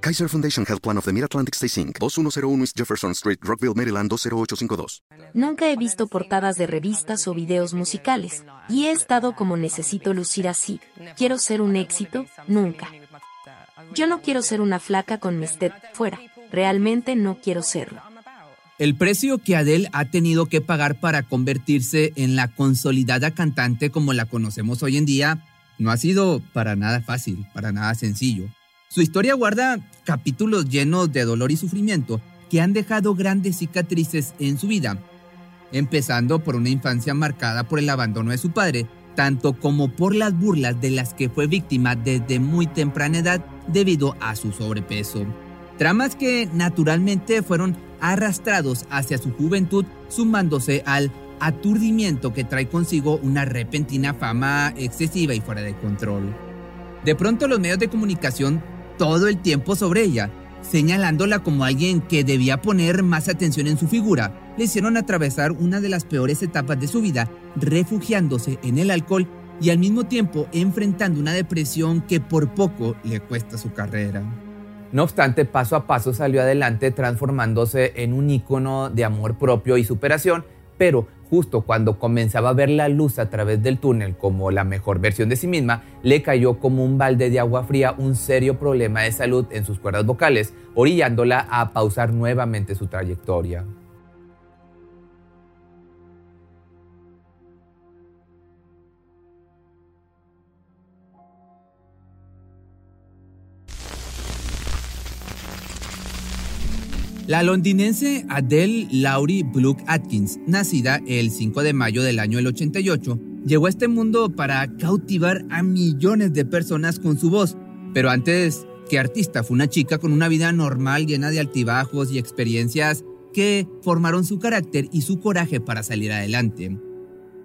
Kaiser Foundation Health Plan of the Mid-Atlantic Stay Inc., 2101 East Jefferson Street, Rockville, Maryland 20852. Nunca he visto portadas de revistas o videos musicales, y he estado como necesito lucir así. Quiero ser un éxito, nunca. Yo no quiero ser una flaca con mi step fuera, realmente no quiero serlo. El precio que Adele ha tenido que pagar para convertirse en la consolidada cantante como la conocemos hoy en día no ha sido para nada fácil, para nada sencillo. Su historia guarda capítulos llenos de dolor y sufrimiento que han dejado grandes cicatrices en su vida, empezando por una infancia marcada por el abandono de su padre, tanto como por las burlas de las que fue víctima desde muy temprana edad debido a su sobrepeso. Tramas que naturalmente fueron arrastrados hacia su juventud, sumándose al aturdimiento que trae consigo una repentina fama excesiva y fuera de control. De pronto los medios de comunicación todo el tiempo sobre ella, señalándola como alguien que debía poner más atención en su figura, le hicieron atravesar una de las peores etapas de su vida, refugiándose en el alcohol y al mismo tiempo enfrentando una depresión que por poco le cuesta su carrera. No obstante, paso a paso salió adelante transformándose en un ícono de amor propio y superación, pero justo cuando comenzaba a ver la luz a través del túnel como la mejor versión de sí misma, le cayó como un balde de agua fría un serio problema de salud en sus cuerdas vocales, orillándola a pausar nuevamente su trayectoria. La londinense Adele Laurie Brooke Atkins, nacida el 5 de mayo del año 88, llegó a este mundo para cautivar a millones de personas con su voz, pero antes que artista fue una chica con una vida normal llena de altibajos y experiencias que formaron su carácter y su coraje para salir adelante.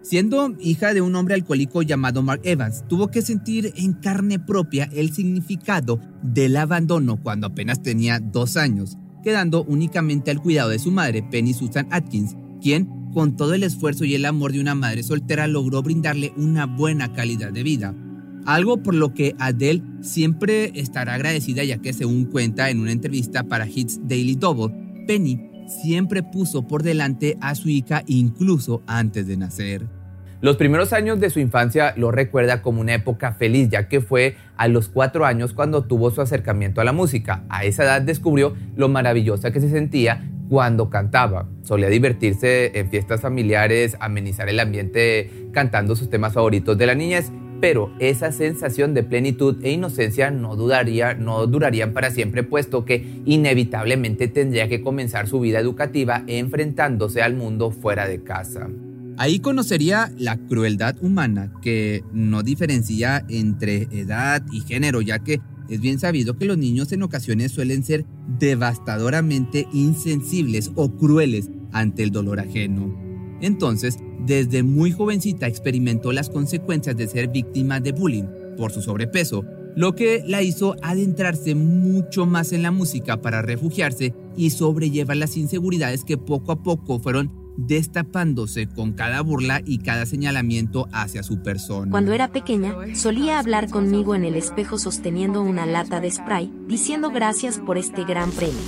Siendo hija de un hombre alcohólico llamado Mark Evans, tuvo que sentir en carne propia el significado del abandono cuando apenas tenía dos años quedando únicamente al cuidado de su madre, Penny Susan Atkins, quien, con todo el esfuerzo y el amor de una madre soltera, logró brindarle una buena calidad de vida. Algo por lo que Adele siempre estará agradecida ya que según cuenta en una entrevista para Hits Daily Double, Penny siempre puso por delante a su hija incluso antes de nacer. Los primeros años de su infancia lo recuerda como una época feliz, ya que fue a los cuatro años cuando tuvo su acercamiento a la música. A esa edad descubrió lo maravillosa que se sentía cuando cantaba. Solía divertirse en fiestas familiares, amenizar el ambiente cantando sus temas favoritos de la niñez, pero esa sensación de plenitud e inocencia no, dudaría, no durarían para siempre, puesto que inevitablemente tendría que comenzar su vida educativa enfrentándose al mundo fuera de casa. Ahí conocería la crueldad humana que no diferencia entre edad y género, ya que es bien sabido que los niños en ocasiones suelen ser devastadoramente insensibles o crueles ante el dolor ajeno. Entonces, desde muy jovencita experimentó las consecuencias de ser víctima de bullying por su sobrepeso, lo que la hizo adentrarse mucho más en la música para refugiarse y sobrellevar las inseguridades que poco a poco fueron destapándose con cada burla y cada señalamiento hacia su persona. Cuando era pequeña, solía hablar conmigo en el espejo sosteniendo una lata de spray, diciendo gracias por este gran premio.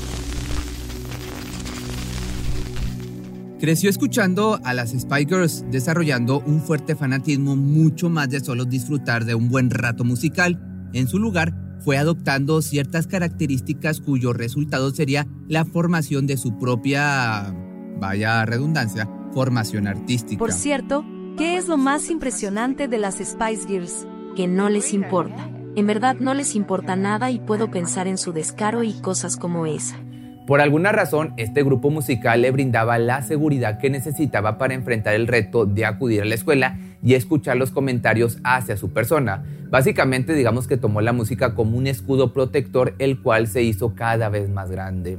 Creció escuchando a las Spy Girls, desarrollando un fuerte fanatismo mucho más de solo disfrutar de un buen rato musical. En su lugar, fue adoptando ciertas características cuyo resultado sería la formación de su propia vaya redundancia, formación artística. Por cierto, ¿qué es lo más impresionante de las Spice Girls? Que no les importa. En verdad no les importa nada y puedo pensar en su descaro y cosas como esa. Por alguna razón, este grupo musical le brindaba la seguridad que necesitaba para enfrentar el reto de acudir a la escuela y escuchar los comentarios hacia su persona. Básicamente, digamos que tomó la música como un escudo protector, el cual se hizo cada vez más grande.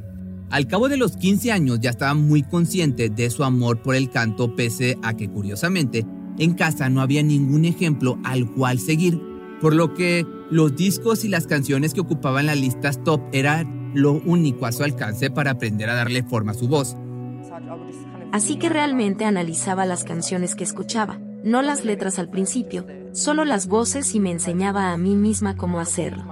Al cabo de los 15 años ya estaba muy consciente de su amor por el canto, pese a que curiosamente en casa no había ningún ejemplo al cual seguir, por lo que los discos y las canciones que ocupaban las listas top eran lo único a su alcance para aprender a darle forma a su voz. Así que realmente analizaba las canciones que escuchaba, no las letras al principio, solo las voces y me enseñaba a mí misma cómo hacerlo.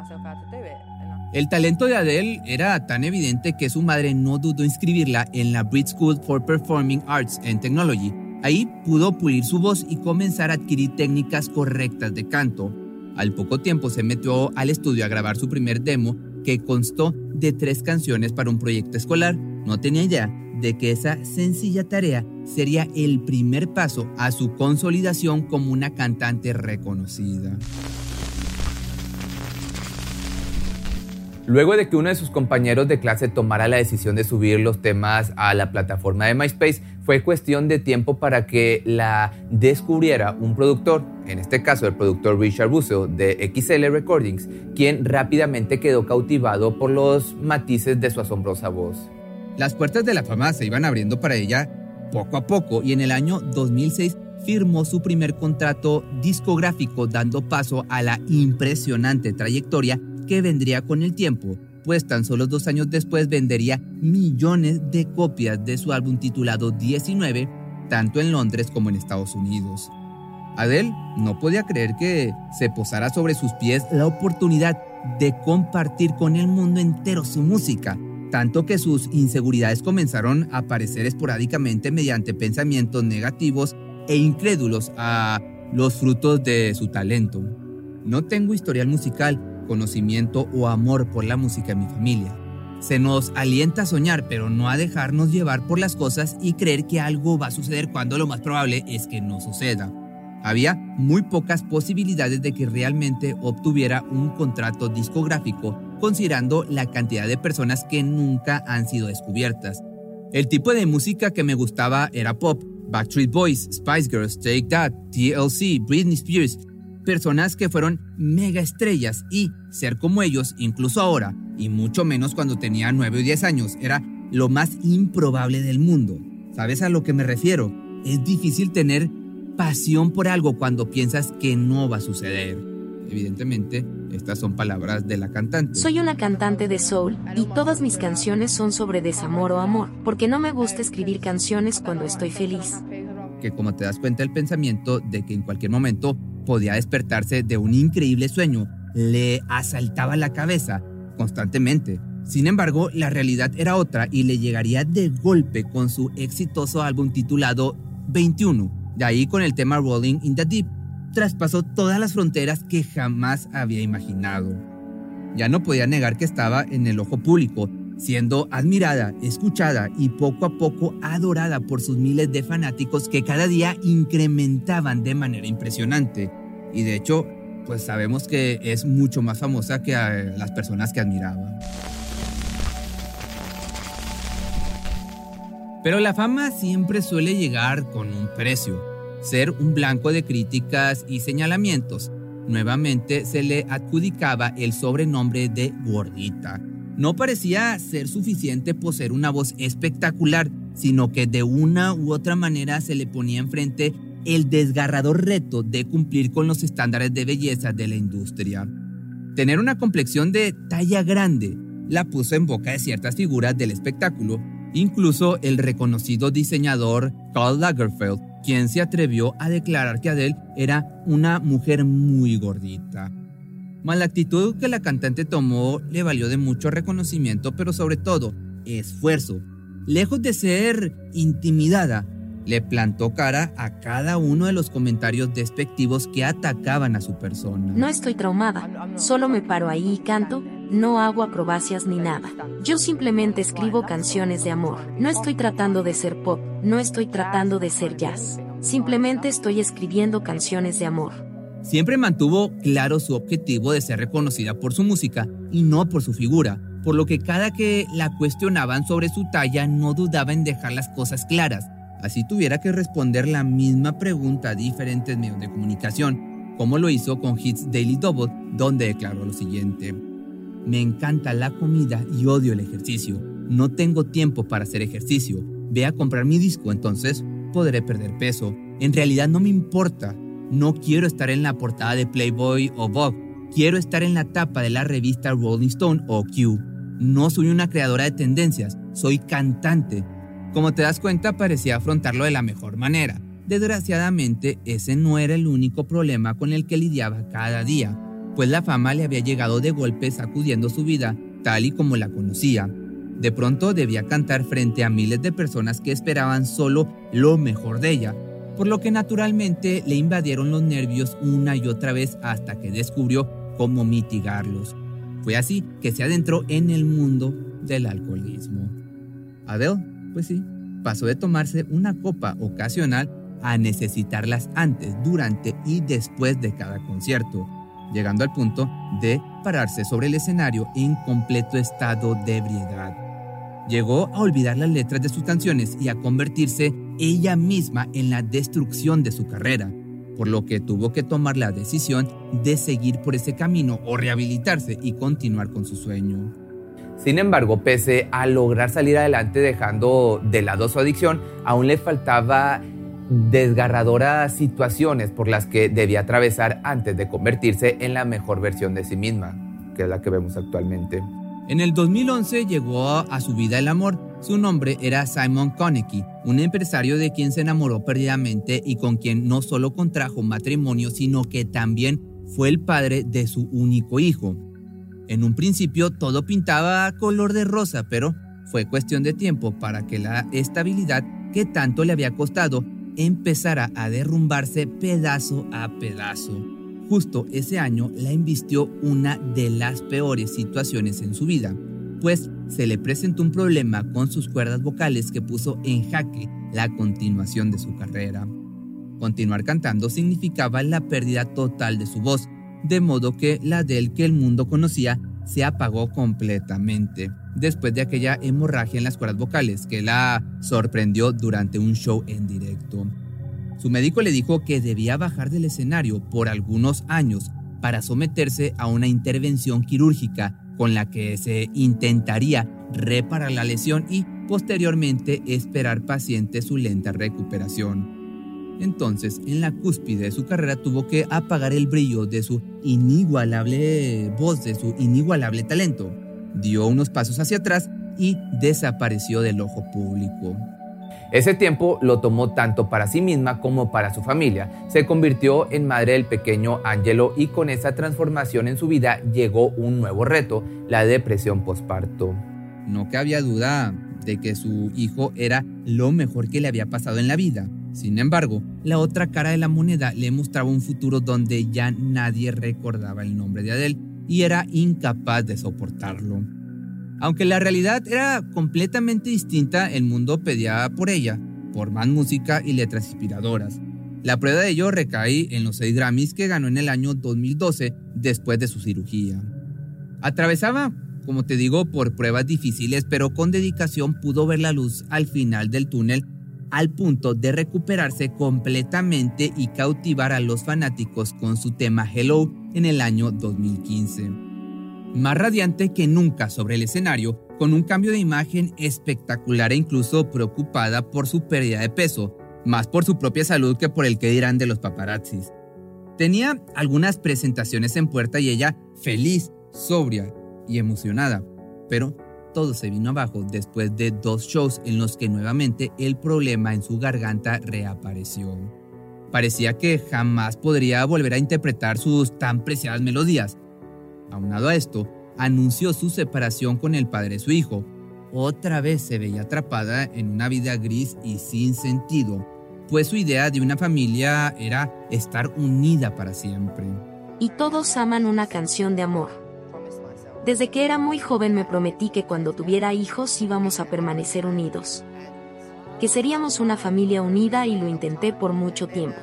El talento de Adele era tan evidente que su madre no dudó en inscribirla en la Brit School for Performing Arts and Technology. Ahí pudo pulir su voz y comenzar a adquirir técnicas correctas de canto. Al poco tiempo se metió al estudio a grabar su primer demo que constó de tres canciones para un proyecto escolar. No tenía idea de que esa sencilla tarea sería el primer paso a su consolidación como una cantante reconocida. Luego de que uno de sus compañeros de clase tomara la decisión de subir los temas a la plataforma de MySpace, fue cuestión de tiempo para que la descubriera un productor, en este caso el productor Richard Busso de XL Recordings, quien rápidamente quedó cautivado por los matices de su asombrosa voz. Las puertas de la fama se iban abriendo para ella poco a poco y en el año 2006 firmó su primer contrato discográfico dando paso a la impresionante trayectoria que vendría con el tiempo, pues tan solo dos años después vendería millones de copias de su álbum titulado 19, tanto en Londres como en Estados Unidos. Adele no podía creer que se posara sobre sus pies la oportunidad de compartir con el mundo entero su música, tanto que sus inseguridades comenzaron a aparecer esporádicamente mediante pensamientos negativos e incrédulos a los frutos de su talento. No tengo historial musical, conocimiento o amor por la música en mi familia. Se nos alienta a soñar, pero no a dejarnos llevar por las cosas y creer que algo va a suceder cuando lo más probable es que no suceda. Había muy pocas posibilidades de que realmente obtuviera un contrato discográfico, considerando la cantidad de personas que nunca han sido descubiertas. El tipo de música que me gustaba era pop, Backstreet Boys, Spice Girls, Take That, TLC, Britney Spears, personas que fueron mega estrellas y ser como ellos, incluso ahora, y mucho menos cuando tenía 9 o 10 años, era lo más improbable del mundo. ¿Sabes a lo que me refiero? Es difícil tener pasión por algo cuando piensas que no va a suceder. Evidentemente, estas son palabras de la cantante. Soy una cantante de soul y todas mis canciones son sobre desamor o amor, porque no me gusta escribir canciones cuando estoy feliz. Que como te das cuenta el pensamiento de que en cualquier momento podía despertarse de un increíble sueño, le asaltaba la cabeza constantemente. Sin embargo, la realidad era otra y le llegaría de golpe con su exitoso álbum titulado 21. De ahí con el tema Rolling in the Deep, traspasó todas las fronteras que jamás había imaginado. Ya no podía negar que estaba en el ojo público, siendo admirada, escuchada y poco a poco adorada por sus miles de fanáticos que cada día incrementaban de manera impresionante. Y de hecho, pues sabemos que es mucho más famosa que las personas que admiraban. Pero la fama siempre suele llegar con un precio, ser un blanco de críticas y señalamientos. Nuevamente se le adjudicaba el sobrenombre de gordita no parecía ser suficiente poseer una voz espectacular, sino que de una u otra manera se le ponía enfrente el desgarrador reto de cumplir con los estándares de belleza de la industria. Tener una complexión de talla grande, la puso en boca de ciertas figuras del espectáculo, incluso el reconocido diseñador Karl Lagerfeld, quien se atrevió a declarar que Adele era una mujer muy gordita. Mas la actitud que la cantante tomó le valió de mucho reconocimiento, pero sobre todo esfuerzo. Lejos de ser intimidada, le plantó cara a cada uno de los comentarios despectivos que atacaban a su persona. No estoy traumada, solo me paro ahí y canto, no hago acrobacias ni nada. Yo simplemente escribo canciones de amor. No estoy tratando de ser pop, no estoy tratando de ser jazz. Simplemente estoy escribiendo canciones de amor. Siempre mantuvo claro su objetivo de ser reconocida por su música y no por su figura, por lo que cada que la cuestionaban sobre su talla no dudaba en dejar las cosas claras así tuviera que responder la misma pregunta a diferentes medios de comunicación, como lo hizo con Hits Daily Double, donde declaró lo siguiente. Me encanta la comida y odio el ejercicio. No tengo tiempo para hacer ejercicio. Ve a comprar mi disco, entonces podré perder peso. En realidad no me importa. No quiero estar en la portada de Playboy o Vogue. Quiero estar en la tapa de la revista Rolling Stone o Q. No soy una creadora de tendencias, soy cantante. Como te das cuenta, parecía afrontarlo de la mejor manera. Desgraciadamente, ese no era el único problema con el que lidiaba cada día, pues la fama le había llegado de golpe sacudiendo su vida, tal y como la conocía. De pronto debía cantar frente a miles de personas que esperaban solo lo mejor de ella, por lo que naturalmente le invadieron los nervios una y otra vez hasta que descubrió cómo mitigarlos. Fue así que se adentró en el mundo del alcoholismo. Adele pues sí, pasó de tomarse una copa ocasional a necesitarlas antes, durante y después de cada concierto, llegando al punto de pararse sobre el escenario en completo estado de ebriedad. Llegó a olvidar las letras de sus canciones y a convertirse ella misma en la destrucción de su carrera, por lo que tuvo que tomar la decisión de seguir por ese camino o rehabilitarse y continuar con su sueño. Sin embargo, pese a lograr salir adelante dejando de lado su adicción, aún le faltaba desgarradoras situaciones por las que debía atravesar antes de convertirse en la mejor versión de sí misma, que es la que vemos actualmente. En el 2011 llegó a su vida el amor. Su nombre era Simon Konecki, un empresario de quien se enamoró perdidamente y con quien no solo contrajo matrimonio, sino que también fue el padre de su único hijo. En un principio todo pintaba color de rosa, pero fue cuestión de tiempo para que la estabilidad que tanto le había costado empezara a derrumbarse pedazo a pedazo. Justo ese año la invistió una de las peores situaciones en su vida, pues se le presentó un problema con sus cuerdas vocales que puso en jaque la continuación de su carrera. Continuar cantando significaba la pérdida total de su voz, de modo que la del que el mundo conocía se apagó completamente después de aquella hemorragia en las cuerdas vocales que la sorprendió durante un show en directo. Su médico le dijo que debía bajar del escenario por algunos años para someterse a una intervención quirúrgica con la que se intentaría reparar la lesión y posteriormente esperar paciente su lenta recuperación. Entonces, en la cúspide de su carrera tuvo que apagar el brillo de su inigualable voz, de su inigualable talento. Dio unos pasos hacia atrás y desapareció del ojo público. Ese tiempo lo tomó tanto para sí misma como para su familia. Se convirtió en madre del pequeño Angelo y con esa transformación en su vida llegó un nuevo reto, la depresión postparto. No cabía duda de que su hijo era lo mejor que le había pasado en la vida. Sin embargo, la otra cara de la moneda le mostraba un futuro donde ya nadie recordaba el nombre de Adele y era incapaz de soportarlo. Aunque la realidad era completamente distinta, el mundo pedía por ella, por más música y letras inspiradoras. La prueba de ello recae en los seis Grammys que ganó en el año 2012 después de su cirugía. Atravesaba, como te digo, por pruebas difíciles, pero con dedicación pudo ver la luz al final del túnel al punto de recuperarse completamente y cautivar a los fanáticos con su tema Hello en el año 2015. Más radiante que nunca sobre el escenario, con un cambio de imagen espectacular e incluso preocupada por su pérdida de peso, más por su propia salud que por el que dirán de los paparazzis. Tenía algunas presentaciones en puerta y ella feliz, sobria y emocionada. Pero todo se vino abajo después de dos shows en los que nuevamente el problema en su garganta reapareció. Parecía que jamás podría volver a interpretar sus tan preciadas melodías. Aunado a esto, anunció su separación con el padre de su hijo. Otra vez se veía atrapada en una vida gris y sin sentido, pues su idea de una familia era estar unida para siempre. Y todos aman una canción de amor. Desde que era muy joven me prometí que cuando tuviera hijos íbamos a permanecer unidos. Que seríamos una familia unida y lo intenté por mucho tiempo.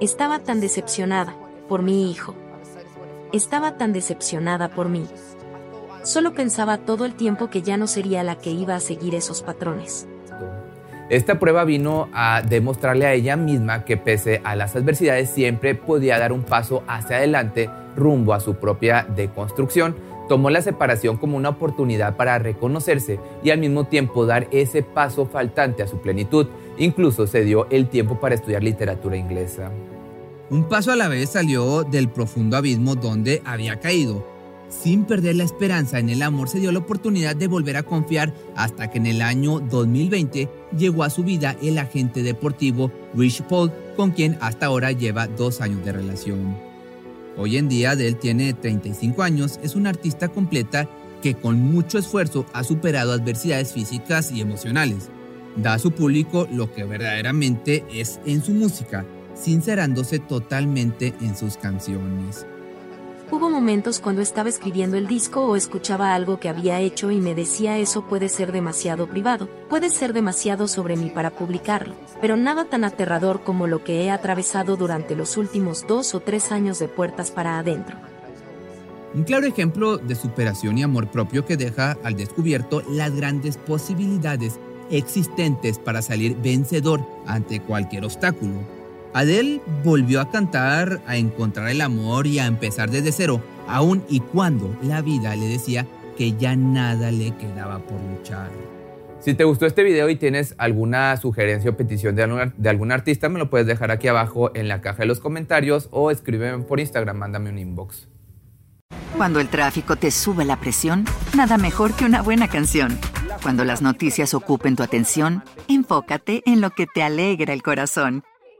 Estaba tan decepcionada por mi hijo. Estaba tan decepcionada por mí. Solo pensaba todo el tiempo que ya no sería la que iba a seguir esos patrones. Esta prueba vino a demostrarle a ella misma que pese a las adversidades siempre podía dar un paso hacia adelante rumbo a su propia deconstrucción tomó la separación como una oportunidad para reconocerse y al mismo tiempo dar ese paso faltante a su plenitud. Incluso se dio el tiempo para estudiar literatura inglesa. Un paso a la vez salió del profundo abismo donde había caído. Sin perder la esperanza en el amor, se dio la oportunidad de volver a confiar hasta que en el año 2020 llegó a su vida el agente deportivo Rich Paul, con quien hasta ahora lleva dos años de relación. Hoy en día Adele tiene 35 años, es una artista completa que con mucho esfuerzo ha superado adversidades físicas y emocionales. Da a su público lo que verdaderamente es en su música, sincerándose totalmente en sus canciones. Hubo momentos cuando estaba escribiendo el disco o escuchaba algo que había hecho y me decía eso puede ser demasiado privado, puede ser demasiado sobre mí para publicarlo, pero nada tan aterrador como lo que he atravesado durante los últimos dos o tres años de puertas para adentro. Un claro ejemplo de superación y amor propio que deja al descubierto las grandes posibilidades existentes para salir vencedor ante cualquier obstáculo Adele volvió a cantar, a encontrar el amor y a empezar desde cero, aun y cuando la vida le decía que ya nada le quedaba por luchar. Si te gustó este video y tienes alguna sugerencia o petición de algún, artista, me lo puedes dejar aquí abajo en la caja de los comentarios o escríbeme por Instagram, mándame un inbox. Cuando el tráfico te sube la presión, nada mejor que una buena canción. Cuando las noticias ocupen tu atención, enfócate en lo que te alegra el corazón.